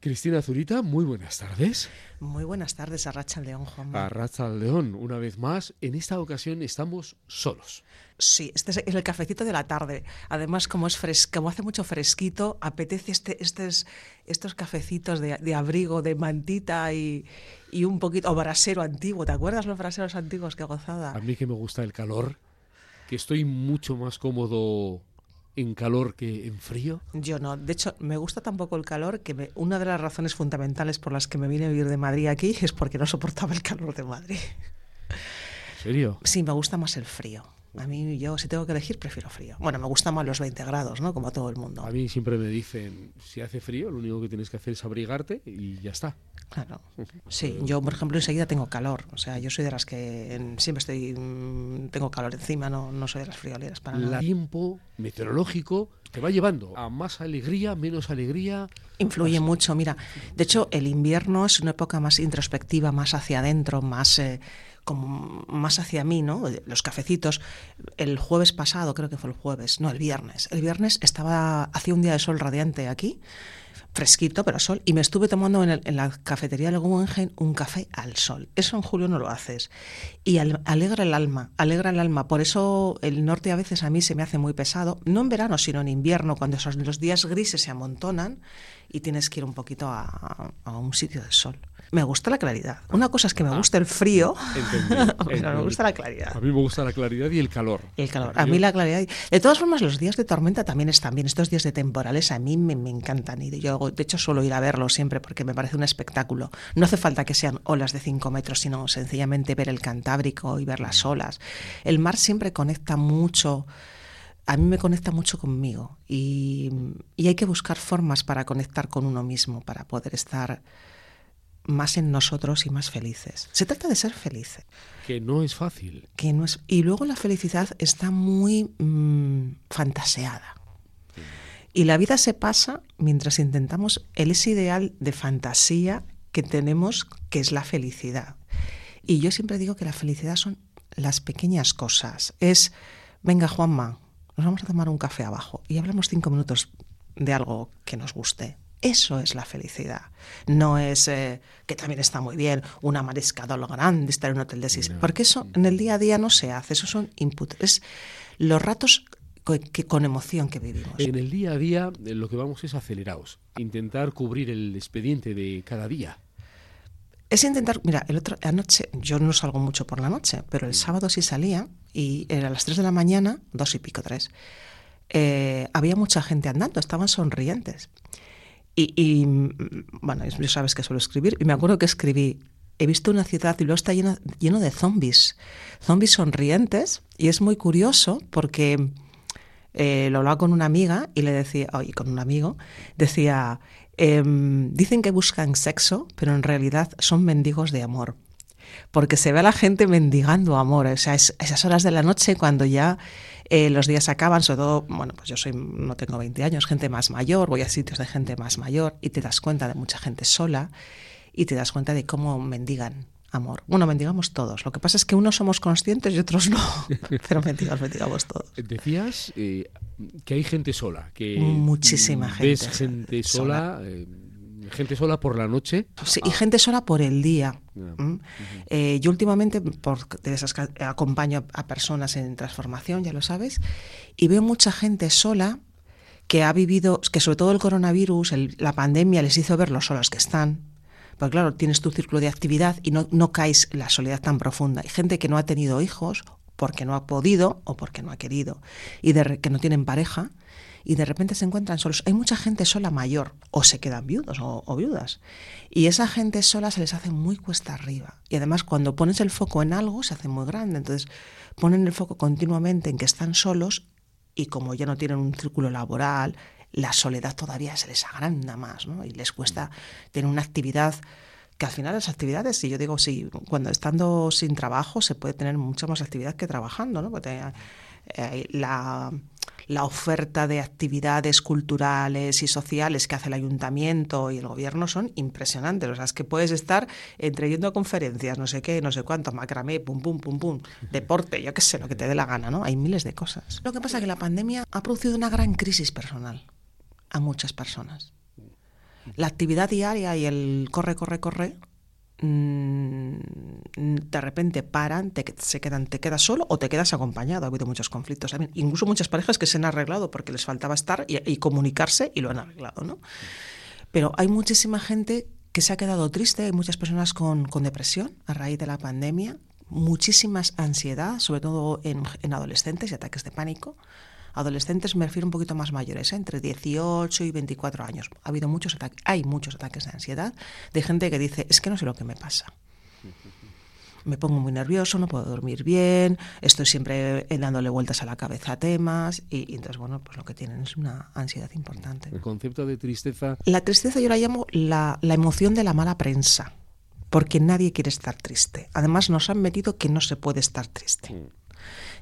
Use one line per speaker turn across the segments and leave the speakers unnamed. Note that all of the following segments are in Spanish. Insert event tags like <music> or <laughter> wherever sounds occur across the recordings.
Cristina Zurita, muy buenas tardes.
Muy buenas tardes, Arracha León, Juan.
Arracha León, una vez más. En esta ocasión estamos solos.
Sí, este es el cafecito de la tarde. Además, como es fresco, como hace mucho fresquito, apetece este, estos cafecitos de, abrigo, de mantita y, y, un poquito, o brasero antiguo. ¿Te acuerdas los braseros antiguos? Qué gozada.
A mí que me gusta el calor, que estoy mucho más cómodo en calor que en frío?
Yo no. De hecho, me gusta tampoco el calor, que una de las razones fundamentales por las que me vine a vivir de Madrid aquí es porque no soportaba el calor de Madrid.
¿En serio?
Sí, me gusta más el frío. A mí, yo, si tengo que elegir, prefiero frío. Bueno, me gustan más los 20 grados, ¿no? Como a todo el mundo.
A mí siempre me dicen, si hace frío, lo único que tienes que hacer es abrigarte y ya está.
Claro. <laughs> Sí, yo, por ejemplo, enseguida tengo calor. O sea, yo soy de las que siempre estoy. Mm, tengo calor encima, no, no soy de las frioleras para
El
nada.
tiempo meteorológico te va llevando a más alegría, menos alegría.
Influye mucho. Mira, de hecho, el invierno es una época más introspectiva, más hacia adentro, más. Eh, como más hacia mí, ¿no? Los cafecitos. El jueves pasado, creo que fue el jueves, no, el viernes. El viernes estaba, hacía un día de sol radiante aquí fresquito, pero sol. Y me estuve tomando en, la cafetería de Guggenheim un café al sol. Eso en julio no lo haces. Y alegra el alma, alegra el alma. Por eso el norte a veces a mí se me hace muy pesado, no en verano, sino en invierno, cuando esos, los días grises se amontonan y tienes que ir un poquito a un sitio de sol. Me gusta la claridad. Una cosa es que me ah. gusta el frío, pero <laughs> me gusta la claridad.
A mí me gusta la claridad y el calor.
el calor. A mí la claridad. De todas formas, los días de tormenta también están bien. Estos días de temporales a mí me, encantan. Y yo, de hecho, suelo ir a verlo siempre porque me parece un espectáculo. No hace falta que sean olas de 5 metros, sino sencillamente ver el Cantábrico y ver las olas. El mar siempre conecta mucho a mí me conecta mucho conmigo y, y, hay que buscar formas para conectar con uno mismo, para poder estar más en nosotros y más felices. Se trata de ser felices.
Que no es fácil.
Que no es, y luego la felicidad está muy mm, fantaseada. Y la vida se pasa mientras intentamos el ese ideal de fantasía que tenemos, que es la felicidad. Y yo siempre digo que la felicidad son las pequeñas cosas. Es, venga Juanma, nos vamos a tomar un café abajo y hablamos cinco minutos de algo que nos guste eso es la felicidad. No es, eh, que también está muy bien, una mariscada lo grande, estar en un hotel de seis. Porque eso en el día a día no se hace. Esos son inputs. Es los ratos que, con emoción que vivimos.
En el día a día eh, lo que vamos es acelerados. Intentar cubrir el expediente de cada día.
Es intentar, mira, el otro anoche, yo no salgo mucho por la noche, pero el sábado sí salía y era a las 3 de la mañana, dos y pico, tres. Eh, había mucha gente andando, estaban sonrientes. Y, bueno, ya sabes que suelo escribir, y me acuerdo que escribí, he visto una ciudad y luego está lleno, lleno de zombies, zombies sonrientes, y es muy curioso porque eh, lo hablaba con una amiga y le decía, y con un amigo, decía, em, dicen que buscan sexo, pero en realidad son mendigos de amor. Porque se ve a la gente mendigando amor. O sea, es esas horas de la noche cuando ya eh, los días acaban, sobre todo, bueno, pues yo soy, no tengo 20 años, gente más mayor, voy a sitios de gente más mayor y te das cuenta de mucha gente sola y te das cuenta de cómo mendigan amor. Bueno, mendigamos todos. Lo que pasa es que unos somos conscientes y otros no, <laughs> pero mendigamos, mendigamos todos.
Decías eh, que hay gente sola, que
muchísima gente.
Ves gente sola, eh, gente sola por la noche.
Sí, y gente sola por el día. Eh, yo últimamente por, esas, acompaño a personas en transformación, ya lo sabes, y veo mucha gente sola que ha vivido, que sobre todo el coronavirus, la pandemia les hizo ver lo solas que están. Porque claro, tienes tu círculo de actividad y no, no caes en la soledad tan profunda. Hay gente que no ha tenido hijos porque no ha podido o porque no ha querido y de, que no tienen pareja y de repente se encuentran solos. Hay mucha gente sola mayor o se quedan viudos o, viudas. Y esa gente sola se les hace muy cuesta arriba. Y además cuando pones el foco en algo se hace muy grande. Entonces ponen el foco continuamente en que están solos y como ya no tienen un círculo laboral, la soledad todavía se les agranda más ¿no? y les cuesta tener una actividad que al final las actividades, si yo digo, sí, cuando estando sin trabajo se puede tener mucha más actividad que trabajando, ¿no? Eh, la, la oferta de actividades culturales y sociales que hace el ayuntamiento y el gobierno son impresionantes. O sea, es que puedes estar entre yendo a conferencias, no sé qué, no sé cuánto, macramé, pum, pum, pum, pum, deporte, yo qué sé, lo que te dé la gana, ¿no? Hay miles de cosas. Lo que pasa es que la pandemia ha producido una gran crisis personal a muchas personas. La actividad diaria y el corre, corre, corre, de repente paran, te, se quedan, te quedas solo o te quedas acompañado. Ha habido muchos conflictos también. Incluso muchas parejas que se han arreglado porque les faltaba estar y, y comunicarse y lo han arreglado, ¿no? Pero hay muchísima gente que se ha quedado triste, hay muchas personas con, con depresión a raíz de la pandemia, muchísimas ansiedad, sobre todo en, en adolescentes y ataques de pánico. Adolescentes me refiero un poquito más mayores, ¿eh? entre 18 y 24 años. Ha habido muchos ataques, hay muchos ataques de ansiedad de gente que dice, es que no sé lo que me pasa me pongo muy nervioso, no puedo dormir bien, estoy siempre dándole vueltas a la cabeza a temas y, entonces, bueno, pues lo que tienen es una ansiedad importante.
El concepto de tristeza...
La tristeza yo la llamo la, la emoción de la mala prensa, porque nadie quiere estar triste. Además nos han metido que no se puede estar triste. Mm.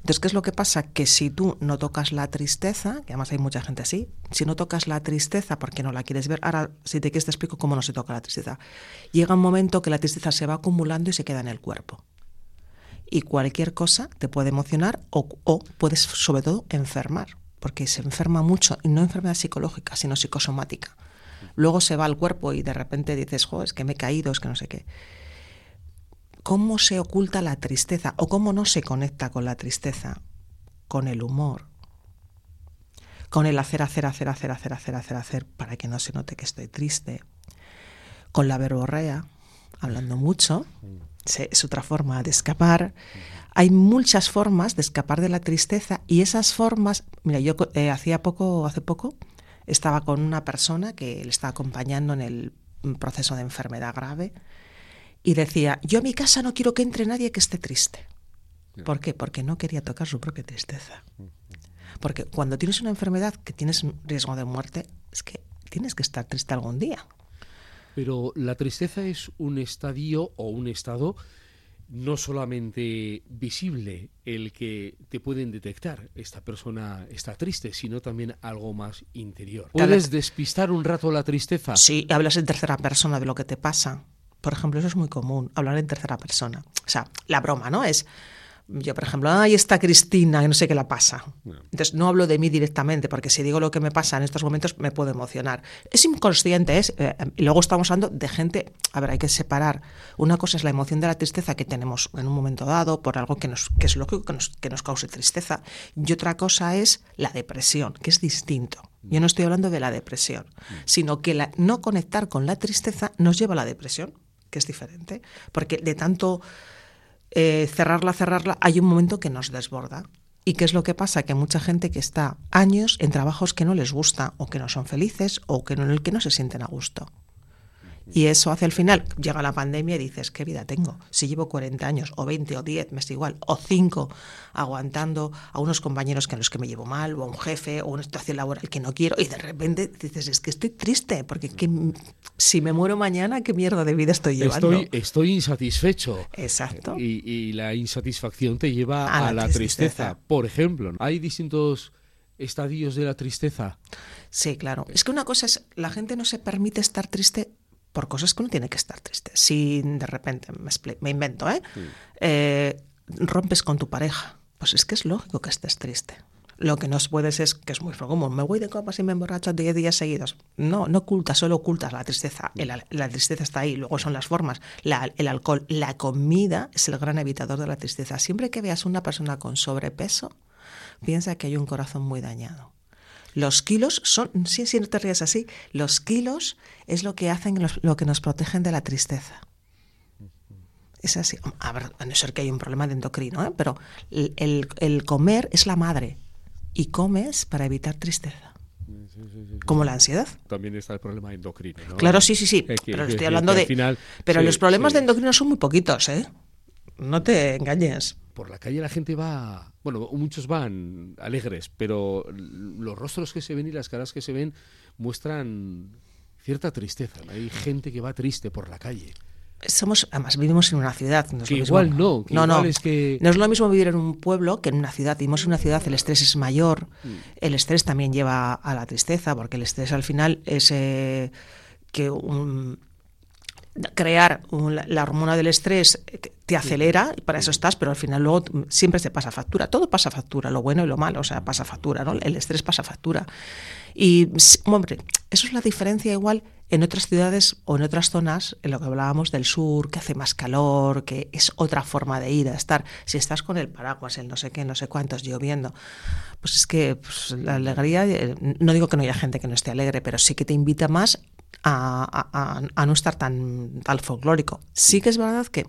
Entonces, ¿qué es lo que pasa? Que si tú no tocas la tristeza, que además hay mucha gente así, si no tocas la tristeza porque no la quieres ver, ahora si te quieres te explico cómo no se toca la tristeza. Llega un momento que la tristeza se va acumulando y se queda en el cuerpo. Y cualquier cosa te puede emocionar o, o puedes sobre todo enfermar, porque se enferma mucho, y no enfermedad psicológica, sino psicosomática. Luego se va al cuerpo y de repente dices, jo, es que me he caído, es que no sé qué cómo se oculta la tristeza o cómo no se conecta con la tristeza, con el humor, con el hacer, hacer, hacer, hacer, hacer, hacer, hacer, hacer, para que no se note que estoy triste, con la verborrea, hablando mucho, es otra forma de escapar. Hay muchas formas de escapar de la tristeza y esas formas, mira, yo eh, hacía poco, hace poco, estaba con una persona que le estaba acompañando en el proceso de enfermedad grave y decía, yo a mi casa no quiero que entre nadie que esté triste. ¿Por qué? Porque no quería tocar su propia tristeza. Porque cuando tienes una enfermedad que tienes riesgo de muerte, es que tienes que estar triste algún día.
Pero la tristeza es un estadio o un estado no solamente visible, el que te pueden detectar, esta persona está triste, sino también algo más interior. ¿Puedes despistar un rato la tristeza?
Sí, hablas en tercera persona de lo que te pasa. Por ejemplo, eso es muy común, hablar en tercera persona. O sea, la broma, ¿no? Es, yo, por ejemplo, ahí está Cristina, que no sé qué la pasa. Entonces, no hablo de mí directamente, porque si digo lo que me pasa en estos momentos, me puedo emocionar. Es inconsciente, es, eh, y luego estamos hablando de gente, a ver, hay que separar. Una cosa es la emoción de la tristeza que tenemos en un momento dado por algo que, nos, que es lógico que nos, que nos cause tristeza, y otra cosa es la depresión, que es distinto. Yo no estoy hablando de la depresión, sino que la, no conectar con la tristeza nos lleva a la depresión es diferente, porque de tanto eh, cerrarla, cerrarla, hay un momento que nos desborda. ¿Y qué es lo que pasa? Que mucha gente que está años en trabajos que no les gusta o que no son felices o que en el que no se sienten a gusto. Y eso hace al final, llega la pandemia y dices, ¿qué vida tengo? Si llevo 40 años, o 20, o 10, me es igual, o 5, aguantando a unos compañeros que a los que me llevo mal, o a un jefe, o una situación laboral que no quiero, y de repente dices, es que estoy triste, porque si me muero mañana, ¿qué mierda de vida estoy llevando?
Estoy, estoy insatisfecho.
Exacto.
Y, la insatisfacción te lleva a, la, tristeza. Por ejemplo, hay distintos estadios de la tristeza.
Sí, claro. Es que una cosa es, la gente no se permite estar triste por cosas que uno tiene que estar triste. Si de repente, me, invento, ¿eh? ¿eh? rompes con tu pareja, pues es que es lógico que estés triste. Lo que no puedes es, que es muy común, me voy de copas y me emborracho 10 días seguidos. No, no ocultas, solo ocultas la tristeza. la tristeza está ahí, luego son las formas. el alcohol, la comida es el gran evitador de la tristeza. Siempre que veas una persona con sobrepeso, piensa que hay un corazón muy dañado. Los kilos son, sí, sí, no te rías así, los kilos es lo que hacen, lo que nos protegen de la tristeza. Es así. A ver, a no ser que hay un problema de endocrino, ¿eh? pero el, comer es la madre y comes para evitar tristeza. Como la ansiedad.
También está el problema endocrino. ¿no?
Claro, sí, sí, sí. pero estoy hablando de. pero los problemas de endocrino son muy poquitos, ¿eh? No te engañes
por la calle la gente va, bueno, muchos van alegres, pero los rostros que se ven y las caras que se ven muestran cierta tristeza. Hay gente que va triste por la calle.
Somos, además vivimos en una ciudad.
No igual no,
no, no. Es que... no es lo mismo vivir en un pueblo que en una ciudad. Vivimos en una ciudad, el estrés es mayor, mm. el estrés también lleva a la tristeza, porque el estrés al final es eh, que un, crear la hormona del estrés te acelera, y para eso estás, pero al final luego siempre se pasa factura. Todo pasa factura, lo bueno y lo malo, o sea, pasa factura, ¿no? El estrés pasa factura. Y, hombre, eso es la diferencia igual en otras ciudades o en otras zonas, en lo que hablábamos del sur, que hace más calor, que es otra forma de ir a estar. Si estás con el paraguas, el no sé qué, no sé cuántos, lloviendo, pues es que pues, la alegría, eh, no digo que no haya gente que no esté alegre, pero sí que te invita más a, no estar tan, tal folclórico. Sí que es verdad que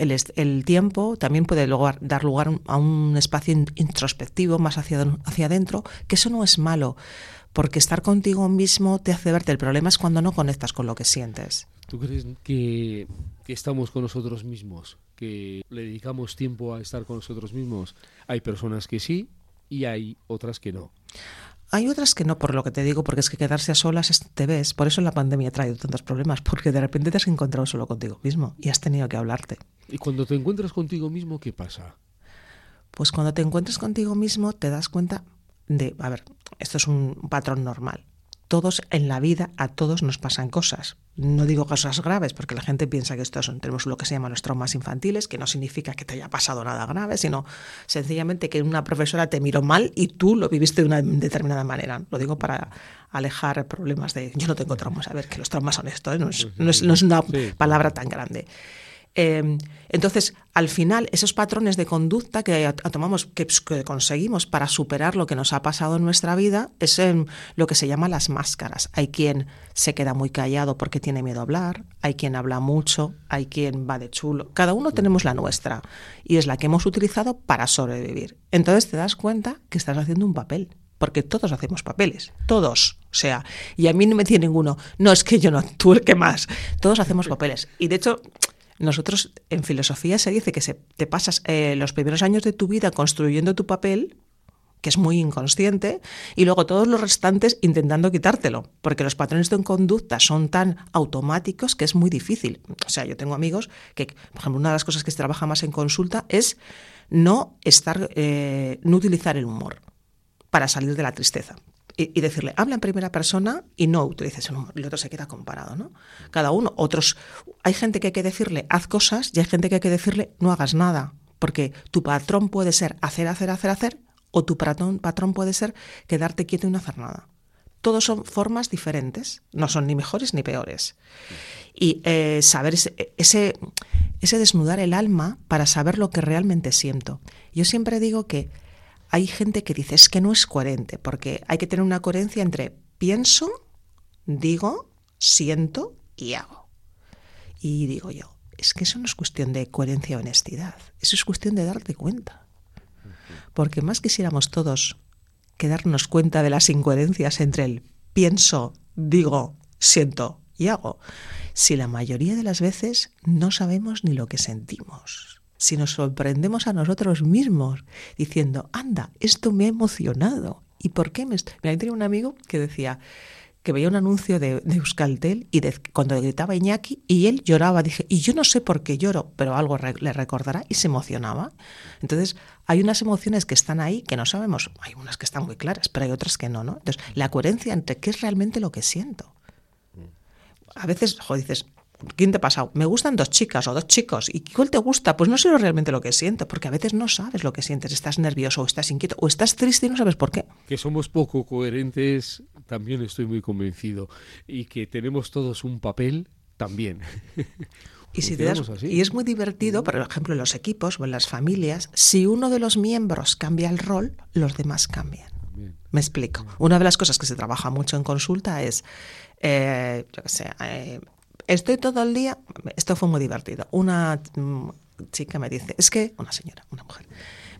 el, tiempo también puede dar lugar a un espacio introspectivo más hacia, hacia adentro, que eso no es malo porque estar contigo mismo te hace verte. El problema es cuando no conectas con lo que sientes.
¿Tú crees que, estamos con nosotros mismos? ¿Que le dedicamos tiempo a estar con nosotros mismos? Hay personas que sí y hay otras que no.
Hay otras que no, por lo que te digo, porque es que quedarse a solas te ves. Por eso la pandemia ha traído tantos problemas, porque de repente te has encontrado solo contigo mismo y has tenido que hablarte.
¿Y cuando te encuentras contigo mismo, qué pasa?
Pues cuando te encuentras contigo mismo te das cuenta de, a ver, esto es un patrón normal. Todos en la vida, a todos nos pasan cosas. No digo cosas graves, porque la gente piensa que esto son, tenemos lo que se llama los traumas infantiles, que no significa que te haya pasado nada grave, sino sencillamente que una profesora te miró mal y tú lo viviste de una determinada manera. Lo digo para alejar problemas de yo no tengo traumas. A ver, que los traumas son esto, ¿eh? no, es, no, es, una palabra tan grande. Em, entonces, al final, esos patrones de conducta que tomamos, pues, que, conseguimos para superar lo que nos ha pasado en nuestra vida, es lo que se llama las máscaras. Hay quien se queda muy callado porque tiene miedo a hablar, hay quien habla mucho, hay quien va de chulo. Cada uno tenemos la nuestra y es la que hemos utilizado para sobrevivir. Entonces te das cuenta que estás haciendo un papel porque todos hacemos papeles, todos. O sea, y a mí no me tiene ninguno, no es que yo no, tú el que más. Todos hacemos papeles. Y de hecho, nosotros en filosofía se dice que se, te pasas eh, los primeros años de tu vida construyendo tu papel, que es muy inconsciente, y luego todos los restantes intentando quitártelo, porque los patrones de conducta son tan automáticos que es muy difícil. O sea, yo tengo amigos que, por ejemplo, una de las cosas que se trabaja más en consulta es no estar, eh, no utilizar el humor para salir de la tristeza y, decirle, habla en primera persona y no utilices el humor. El otro se queda comparado, ¿no? Cada uno, otros. Hay gente que hay que decirle, haz cosas y hay gente que hay que decirle, no hagas nada. Porque tu patrón puede ser hacer, hacer, hacer, hacer, o tu patrón, patrón puede ser quedarte quieto y no hacer nada. Todos son formas diferentes, no son ni mejores ni peores. Y eh, saber ese, ese, ese desnudar el alma para saber lo que realmente siento. Yo siempre digo que hay gente que dice es que no es coherente, porque hay que tener una coherencia entre pienso, digo, siento y hago. Y digo yo, es que eso no es cuestión de coherencia o honestidad, eso es cuestión de darte cuenta. Porque más quisiéramos todos que darnos cuenta de las incoherencias entre el pienso, digo, siento y hago, si la mayoría de las veces no sabemos ni lo que sentimos si nos sorprendemos a nosotros mismos diciendo, anda, esto me ha emocionado. ¿Y por qué me Mira, tenía un amigo que decía que veía un anuncio de, Euskaltel y cuando gritaba Iñaki y él lloraba, dije, y yo no sé por qué lloro, pero algo le recordará y se emocionaba. Entonces, hay unas emociones que están ahí que no sabemos, hay unas que están muy claras, pero hay otras que no, ¿no? Entonces, la coherencia entre qué es realmente lo que siento. A veces, joder, dices, ¿Quién te ha pasado? Me gustan dos chicas o dos chicos. ¿Y cuál te gusta? Pues no sé realmente lo que siento, porque a veces no sabes lo que sientes. Estás nervioso o estás inquieto o estás triste y no sabes por qué.
Que somos poco coherentes, también estoy muy convencido. Y que tenemos todos un papel, también. <laughs>
Y, si y es muy divertido, por ejemplo, en los equipos o en las familias, si uno de los miembros cambia el rol, los demás cambian. Me explico. Una de las cosas que se trabaja mucho en consulta es, eh, yo qué sé, eh, Estoy todo el día, esto fue muy divertido. Una mm, chica me dice, es que, una señora, una mujer,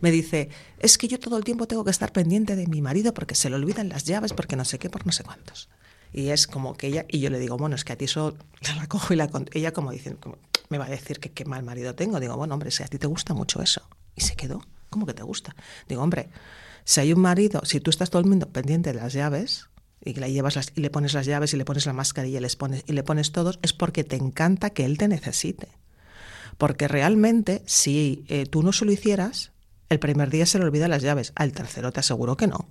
me dice, es que yo todo el tiempo tengo que estar pendiente de mi marido porque se le olvidan las llaves, porque no sé qué, por no sé cuántos. Y es como que ella, y yo le digo, bueno, es que a ti eso la cojo y la ella como dice, me va a decir que qué mal marido tengo. Digo, bueno, hombre, si a ti te gusta mucho eso. Y se quedó, ¿cómo que te gusta? Digo, hombre, si hay un marido, si tú estás todo el mundo pendiente de las llaves, y le llevas las, y le pones las llaves y le pones la mascarilla y, les pones, y le pones todos, es porque te encanta que él te necesite. Porque realmente, si eh, tú no se lo hicieras, el primer día se le olvida las llaves, al tercero te aseguro que no.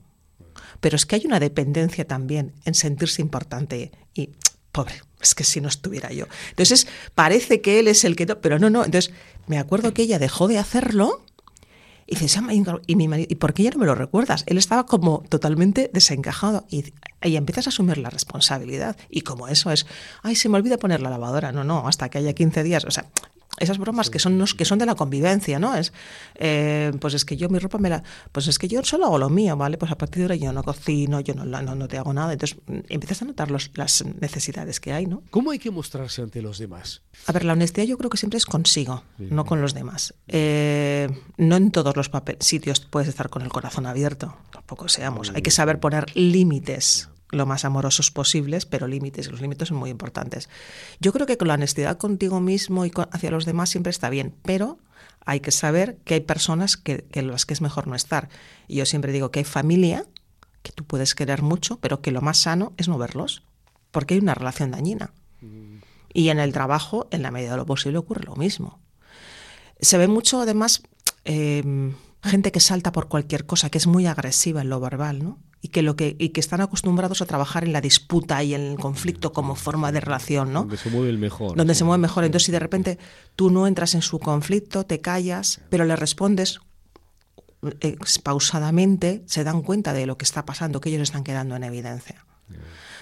Pero es que hay una dependencia también en sentirse importante y, pobre, es que si no estuviera yo. Entonces, parece que él es el que... Pero no, no. Entonces, me acuerdo que ella dejó de hacerlo Y dices, y, mi marido, ¿y por qué ya no me lo recuerdas? Él estaba como totalmente desencajado y, y empiezas a asumir la responsabilidad. Y como eso es, ay, se me olvida poner la lavadora. No, no, hasta que haya 15 días. O sea, esas bromas que son que son de la convivencia, ¿no? Es eh, pues es que yo mi ropa me la pues es que yo solo hago lo mío, ¿vale? Pues a partir de ahora yo no cocino, yo no, no, no te hago nada, entonces mm, empiezas a notar los, las necesidades que hay, ¿no?
¿Cómo hay que mostrarse ante los demás?
A ver, la honestidad yo creo que siempre es consigo, no con los demás. Eh, no en todos los sitios puedes estar con el corazón abierto, tampoco seamos. Hay que saber poner límites lo más amorosos posibles, pero límites, los límites son muy importantes. Yo creo que con la honestidad contigo mismo y hacia los demás siempre está bien, pero hay que saber que hay personas que, las que es mejor no estar. Y yo siempre digo que hay familia que tú puedes querer mucho, pero que lo más sano es no verlos, porque hay una relación dañina. Y en el trabajo, en la medida de lo posible, ocurre lo mismo. Se ve mucho, además, eh, gente que salta por cualquier cosa, que es muy agresiva en lo verbal, ¿no? Y que, lo que, y que están acostumbrados a trabajar en la disputa y en el conflicto como forma de relación, ¿no?
Donde se mueve el mejor.
Donde se mueve mejor. Entonces, si de repente tú no entras en su conflicto, te callas, pero le respondes eh, pausadamente, se dan cuenta de lo que está pasando, que ellos están quedando en evidencia.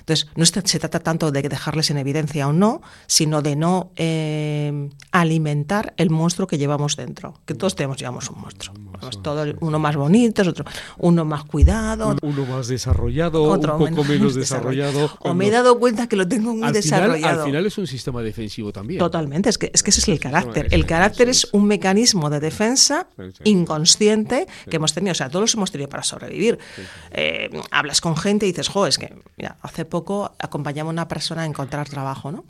Entonces, no se trata tanto de dejarles en evidencia o no, sino de no eh, alimentar el monstruo que llevamos dentro. Que todos tenemos, llevamos un monstruo. todo, uno más bonito, otro, uno más cuidado.
Uno más desarrollado, otro un poco menos desarrollado.
O me he dado cuenta que lo tengo muy desarrollado.
al final es un sistema defensivo también.
Totalmente, es que, es que ese es el carácter. El carácter es un mecanismo de defensa inconsciente que hemos tenido. O sea, todos hemos tenido para sobrevivir. Eh, hablas con gente y dices, jo, es que, mira, hace poco poco acompañaba a una persona a encontrar trabajo, ¿no?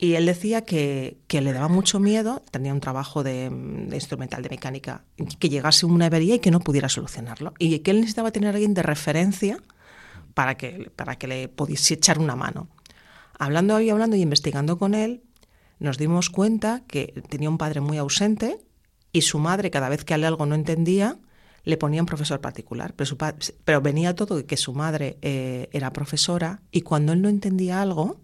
Y él decía que, le daba mucho miedo, tenía un trabajo de, instrumental de mecánica, que llegase una avería y que no pudiera solucionarlo. Y que él necesitaba tener a alguien de referencia para que, para que le pudiese echar una mano. Hablando y hablando y investigando con él, nos dimos cuenta que tenía un padre muy ausente y su madre, cada vez que algo no entendía, le ponía un profesor particular, pero, venía todo que su madre eh, era profesora y cuando él no entendía algo,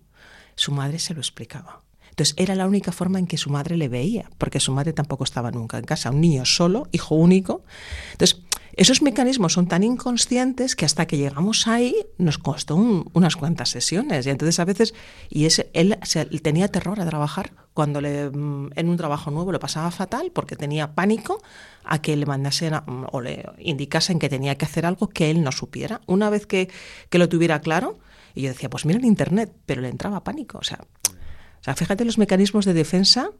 su madre se lo explicaba. Entonces era la única forma en que su madre le veía, porque su madre tampoco estaba nunca en casa, un niño solo, hijo único. Entonces esos mecanismos son tan inconscientes que hasta que llegamos ahí nos costó unas cuantas sesiones. Y entonces a veces, y él, tenía terror a trabajar cuando mm, en un trabajo nuevo lo pasaba fatal porque tenía pánico a que le mandasen mm, o le indicasen que tenía que hacer algo que él no supiera. Una vez que, que lo tuviera claro, y yo decía, pues mira en Internet, pero le entraba pánico. O sea, fíjate los mecanismos de defensa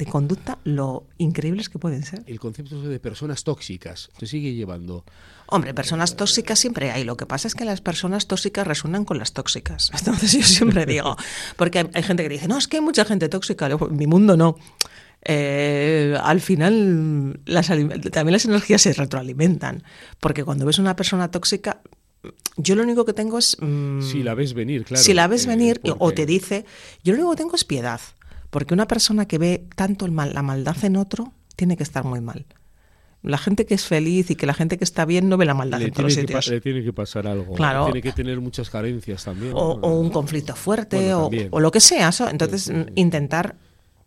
de conducta lo increíbles que pueden ser.
El concepto de personas tóxicas se sigue llevando.
Hombre, personas tóxicas siempre hay. Lo que pasa es que las personas tóxicas resuenan con las tóxicas. <laughs> Entonces yo siempre digo, porque hay, gente que dice, no, es que hay mucha gente tóxica. En mi mundo no. Eh, al final también las energías se retroalimentan, porque cuando ves una persona tóxica, yo lo único que tengo es...
Mm, si la ves venir, claro.
Si la ves eh, venir o te dice, yo lo único que tengo es piedad. Porque una persona que ve tanto el mal, la maldad en otro tiene que estar muy mal. La gente que es feliz y que la gente que está bien no ve la maldad en todos sitios.
le tiene que pasar algo. Tiene que tener muchas carencias también.
O, un conflicto fuerte o, lo que sea. Entonces, intentar,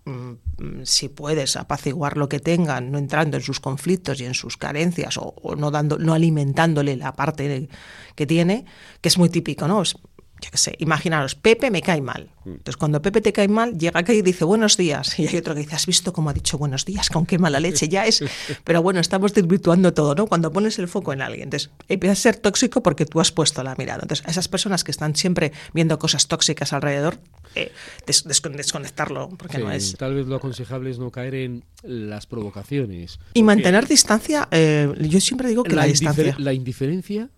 mm, si puedes, apaciguar lo que tengan, no entrando en sus conflictos y en sus carencias o, no, dando, no alimentándole la parte que tiene, que es muy típico, ¿no? Yo qué sé, imaginaros, Pepe me cae mal. Mm. Entonces, cuando Pepe te cae mal, llega acá y dice buenos días. Y hay otro que dice, ¿has visto cómo ha dicho buenos días? Con qué mala leche ya es. <laughs> Pero bueno, estamos desvirtuando todo, ¿no? Cuando pones el foco en alguien. Entonces, empieza a ser tóxico porque tú has puesto la mirada. Entonces, esas personas que están siempre viendo cosas tóxicas alrededor, eh, desconectarlo, porque no es.
Tal vez lo aconsejable es no caer en las provocaciones.
Y mantener distancia, eh, yo siempre digo que la, distancia.
La indiferencia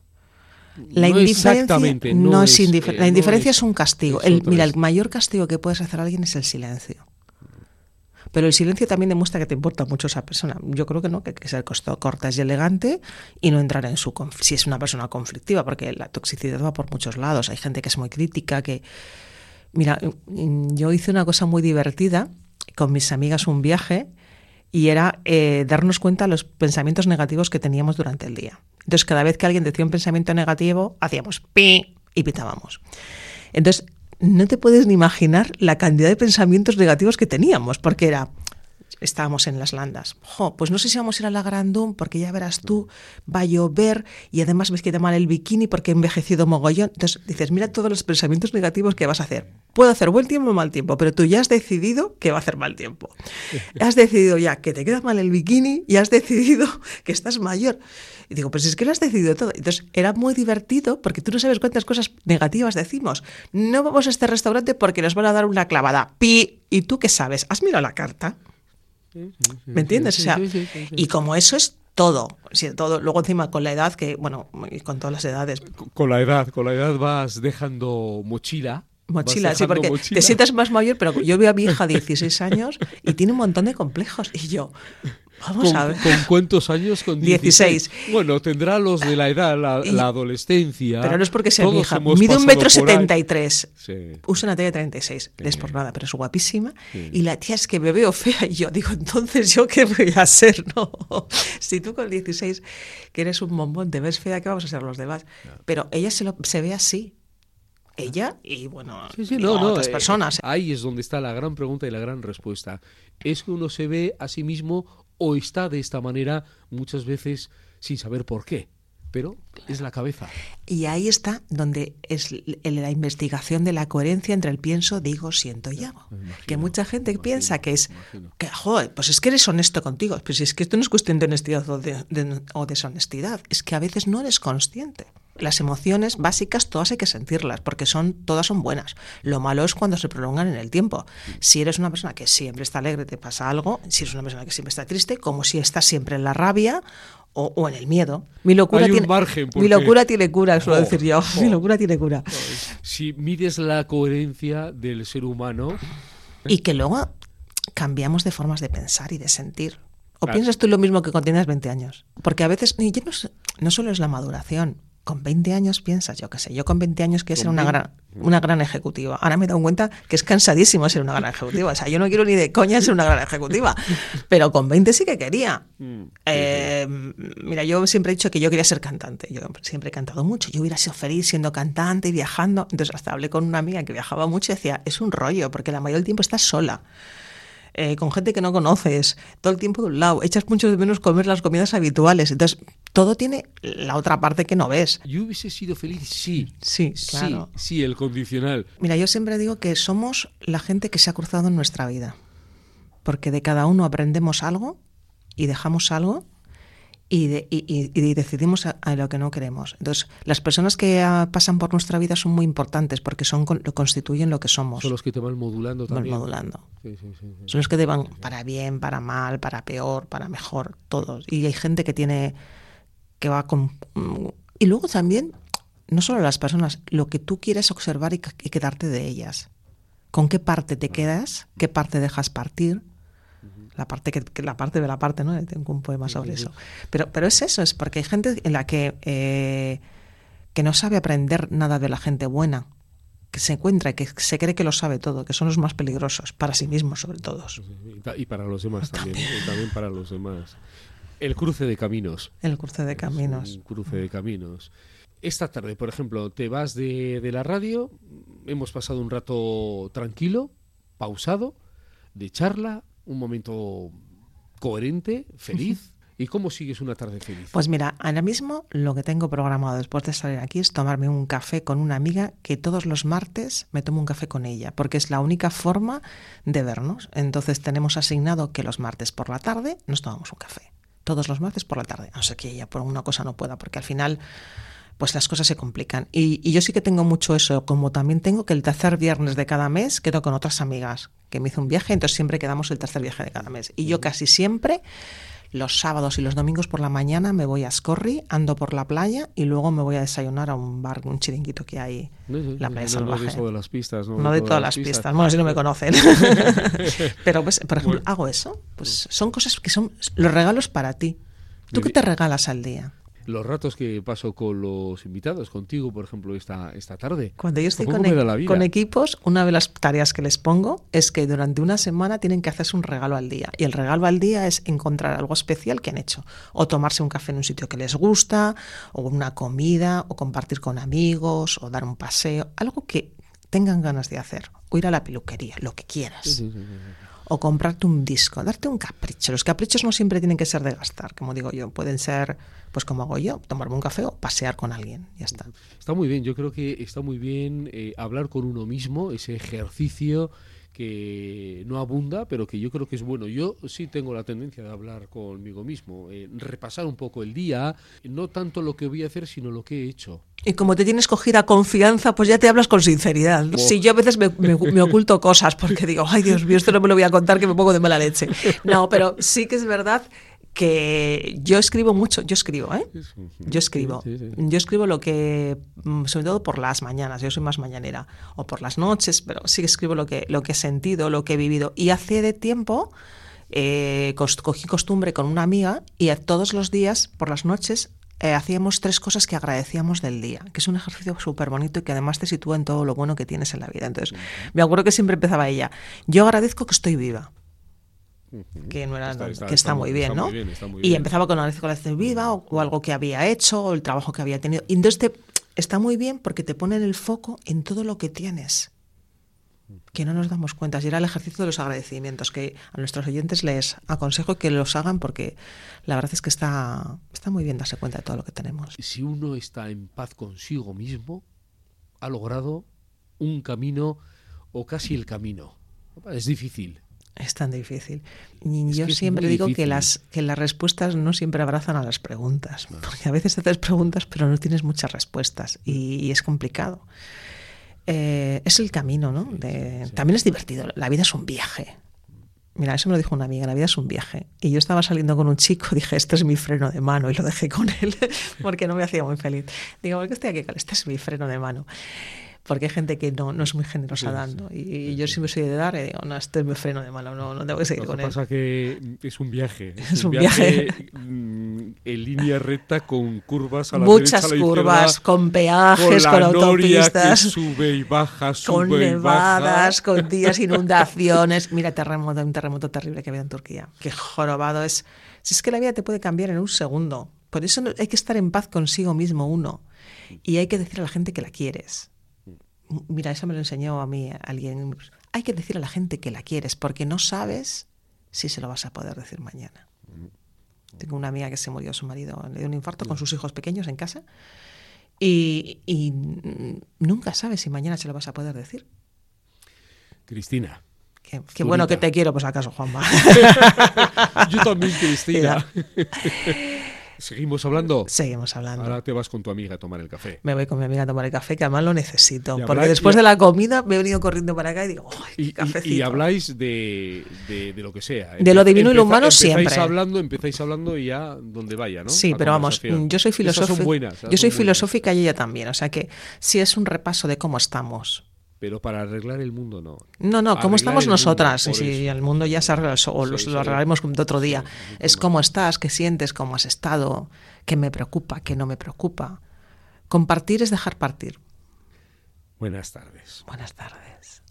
la indiferencia no, es, indiferencia. la indiferencia es, un castigo. el, mira, el mayor castigo que puedes hacer a alguien es el silencio. Pero el silencio también demuestra que te importa mucho esa persona. Yo creo que no, que hay que ser cortés y elegante y no entrar en su si es una persona conflictiva, porque la toxicidad va por muchos lados. Hay gente que es muy crítica, que mira, yo hice una cosa muy divertida con mis amigas un viaje y era eh, darnos cuenta de los pensamientos negativos que teníamos durante el día. Entonces, cada vez que alguien decía un pensamiento negativo, hacíamos pi y pitábamos. Entonces, no te puedes ni imaginar la cantidad de pensamientos negativos que teníamos, porque era, estábamos en las landas. Jo, pues no sé si vamos a ir a la Grandum porque ya verás tú, va a llover y además ves que te mal el bikini porque he envejecido mogollón. Entonces dices, mira todos los pensamientos negativos que vas a hacer. Puedo hacer buen tiempo o mal tiempo, pero tú ya has decidido que va a hacer mal tiempo. <laughs> Has decidido ya que te queda mal el bikini y has decidido <laughs> que estás mayor. Y digo, pues es que lo has decidido todo. Entonces era muy divertido porque tú no sabes cuántas cosas negativas decimos. No vamos a este restaurante porque nos van a dar una clavada. Pi. ¿Y tú qué sabes? ¿Has mirado la carta? ¿Me entiendes? O sea, y como eso es todo, todo, luego encima con la edad que, bueno, con todas las edades.
Con la edad, con la edad vas dejando mochila.
Mochila, sí, porque te sientas más mayor, pero yo veo a mi hija de 16 años y tiene un montón de complejos. Y yo, Vamos
¿Con,
a ver.
¿Con cuántos años? Con
16.
Bueno, tendrá los de la edad, la, adolescencia.
Pero no es porque sea mi hija. Mide un metro setenta y tres. Usa una talla de 36. Sí. Es por nada, pero es guapísima. Y la tía es que me veo fea. Y yo digo, entonces, ¿yo qué voy a ser? <laughs> No. Si tú con 16, que eres un bombón, te ves fea, ¿qué vamos a ser los demás? Pero ella se, lo, se ve así ella y bueno otras eh, personas.
ahí es donde está la gran pregunta y la gran respuesta. Es que uno se ve a sí mismo o está de esta manera muchas veces sin saber por qué. Pero es la cabeza.
Y ahí está donde es la investigación de la coherencia entre el pienso, digo, siento y hago. que mucha gente piensa que es, que, joder, pues es que eres honesto contigo. Pues es que esto no es cuestión de honestidad o, de, o deshonestidad, es que a veces no eres consciente las emociones básicas todas hay que sentirlas porque son todas son buenas. Lo malo es cuando se prolongan en el tiempo. Si eres una persona que siempre está alegre, te pasa algo, si eres una persona que siempre está triste, como si estás siempre en la rabia o, en el miedo. Mi locura, tiene, mi locura tiene cura, suelo decir yo. <laughs> Mi locura tiene cura.
Si mides la coherencia del ser humano...
Y que luego cambiamos de formas de pensar y de sentir. ¿O piensas tú lo mismo que cuando tienes 20 años? Porque a veces, no, no solo es la maduración, con 20 años piensas, yo qué sé, yo con 20 años quiero ser una gran, una gran ejecutiva. Ahora me he dado cuenta que es cansadísimo ser una gran ejecutiva. O sea, yo no quiero ni de coña ser una gran ejecutiva, pero con 20 sí que quería. Mm, eh, mira, yo siempre he dicho que yo quería ser cantante. Yo siempre he cantado mucho. Yo hubiera sido feliz siendo cantante y viajando. Entonces, hasta hablé con una amiga que viajaba mucho y decía, es un rollo, porque la mayoría del tiempo estás sola. Eh, con gente que no conoces, todo el tiempo de un lado, echas mucho de menos comer las comidas habituales. Entonces, todo tiene la otra parte que no ves.
Yo hubiese sido feliz, sí.
Sí, claro.
Sí, sí, el condicional.
Mira, yo siempre digo que somos la gente que se ha cruzado en nuestra vida. Porque de cada uno aprendemos algo y dejamos algo y, y, decidimos a, lo que no queremos. Entonces, las personas que ah, pasan por nuestra vida son muy importantes porque son lo constituyen lo que somos.
Son los que te van modulando también.
Van modulando. son los que te van para bien, para mal, para peor, para mejor, todos. Y hay gente que tiene que va con mm, y luego también no solo las personas, lo que tú quieres observar y, y quedarte de ellas. ¿Con qué parte te quedas? ¿Qué parte dejas partir? La parte que, la parte de la parte, ¿no? Tengo un poema sobre eso. Pero, pero es eso, es porque hay gente en la que, eh, que no sabe aprender nada de la gente buena, que se encuentra y que se cree que lo sabe todo, que son los más peligrosos, para sí mismos sobre todo.
Y para los demás <laughs> también, también para los demás. El cruce de caminos.
El cruce de caminos.
Un cruce de caminos. Esta tarde, por ejemplo, te vas de, de la radio, hemos pasado un rato tranquilo, pausado, de charla, un momento coherente, feliz. ¿Y cómo sigues una tarde feliz?
Pues mira, ahora mismo lo que tengo programado después de salir aquí es tomarme un café con una amiga que todos los martes me tomo un café con ella, porque es la única forma de vernos. Entonces tenemos asignado que los martes por la tarde nos tomamos un café. Todos los martes por la tarde. No sé que ella por una cosa no pueda, porque al final pues las cosas se complican. Y, yo sí que tengo mucho eso, como también tengo que el tercer viernes de cada mes quedo con otras amigas, que me hizo un viaje, entonces siempre quedamos el tercer viaje de cada mes. Y yo casi siempre, los sábados y los domingos por la mañana, me voy a Scorri, ando por la playa y luego me voy a desayunar a un bar, un chiringuito que hay en la playa salvaje.
No de, las pistas,
no, de, todas, las pistas. Bueno, si no me <laughs> conocen. <laughs> Pero, pues, por ejemplo, hago eso. Pues son cosas que son los regalos para ti. ¿Tú qué te regalas al día?
Los ratos que paso con los invitados, contigo, por ejemplo, esta, esta tarde.
Cuando yo estoy con, e- con, equipos, una de las tareas que les pongo es que durante una semana tienen que hacerse un regalo al día. Y el regalo al día es encontrar algo especial que han hecho. O tomarse un café en un sitio que les gusta, o una comida, o compartir con amigos, o dar un paseo. Algo que tengan ganas de hacer. O ir a la peluquería, lo que quieras. O comprarte un disco, darte un capricho. Los caprichos no siempre tienen que ser de gastar, como digo yo, pueden ser, pues como hago yo, tomarme un café o pasear con alguien, ya está.
Está muy bien, yo creo que está muy bien eh, hablar con uno mismo, ese ejercicio que no abunda, pero que yo creo que es bueno. Yo sí tengo la tendencia de hablar conmigo mismo, eh, repasar un poco el día, no tanto lo que voy a hacer, sino lo que he hecho.
Y como te tienes cogida confianza, pues ya te hablas con sinceridad. Si yo a veces me, me, oculto cosas porque digo, ay Dios mío, esto no me lo voy a contar que me pongo de mala leche. No, pero sí que es verdad que yo escribo mucho, yo escribo, ¿eh? Yo escribo. Yo escribo lo que, mm, sobre todo por las mañanas, yo soy más mañanera, o por las noches, pero sí que escribo lo que, lo que he sentido, lo que he vivido. Y hace de tiempo eh, cogí costumbre con una amiga y todos los días, por las noches, eh, hacíamos tres cosas que agradecíamos del día, que es un ejercicio súper bonito y que además te sitúa en todo lo bueno que tienes en la vida. Entonces, me acuerdo que siempre empezaba ella, yo agradezco que estoy viva que no era está, que está, muy bien, ¿no? y empezaba con una de viva o, algo que había hecho o el trabajo que había tenido. Y entonces está muy bien porque te ponen el foco en todo lo que tienes que no nos damos cuenta. Y era el ejercicio de los agradecimientos, que a nuestros oyentes les aconsejo que los hagan porque la verdad es que está, está muy bien darse cuenta de todo lo que tenemos.
Si uno está en paz consigo mismo, ha logrado un camino o casi el camino. Es difícil,
es tan difícil. Y yo siempre digo que las, que las respuestas no siempre abrazan a las preguntas, porque a veces haces preguntas pero no tienes muchas respuestas y, es complicado. Eh, es el camino, ¿no? También es divertido, la vida es un viaje. Mira, eso me lo dijo una amiga, la vida es un viaje. Y yo estaba saliendo con un chico, <laughs> dije, este es mi freno de mano, y lo dejé con él, <laughs> porque no me hacía muy feliz. Digo, ¿por qué estoy aquí con este es mi freno de mano? Porque hay gente que no, no es muy generosa dando. Y, yo siempre soy de dar y digo, no, este me freno de malo, no, no tengo que seguir con él.
Lo que pasa que es un viaje. <laughs> Es, un viaje, mm, en línea recta con curvas a la
Muchas
derecha, a la
curvas, con peajes, con, autopistas.
Que sube y baja, sube
con nevadas,
y baja.
con días inundaciones. <laughs> Mira, terremoto, un terremoto terrible que había en Turquía. Qué jorobado es. Si es que la vida te puede cambiar en un segundo. Por eso hay que estar en paz consigo mismo uno. Y hay que decir a la gente que la quieres Mira, eso me lo enseñó a mí alguien. Hay que decir a la gente que la quieres porque no sabes si se lo vas a poder decir mañana. Tengo una amiga que se murió su marido, le dio un infarto con sus hijos pequeños en casa y, nunca sabes si mañana se lo vas a poder decir.
Cristina.
Qué, bueno que te quiero, pues acaso, Juanma. <laughs>
Yo también, Cristina. ¿Seguimos hablando?
Seguimos hablando.
Ahora te vas con tu amiga a tomar el café.
Me voy con mi amiga a tomar el café, que además lo necesito. porque después de la comida me he venido corriendo para acá y digo, ¡ay,
y, y, habláis de, de, lo que sea.
De lo divino y lo humano siempre.
Empezáis hablando, empezáis hablando y ya donde vaya, ¿no?
Sí, pero vamos, yo soy filosófica. Yo soy filosófica y ella también. O sea que si es un repaso de cómo estamos
pero para arreglar el mundo no.
No, no, ¿cómo estamos nosotras? y si el mundo ya se arregla, o lo, arreglaremos de otro día. es cómo estás, qué sientes, cómo has estado, qué me preocupa, qué no me preocupa. Compartir es dejar partir.
Buenas tardes.
Buenas tardes.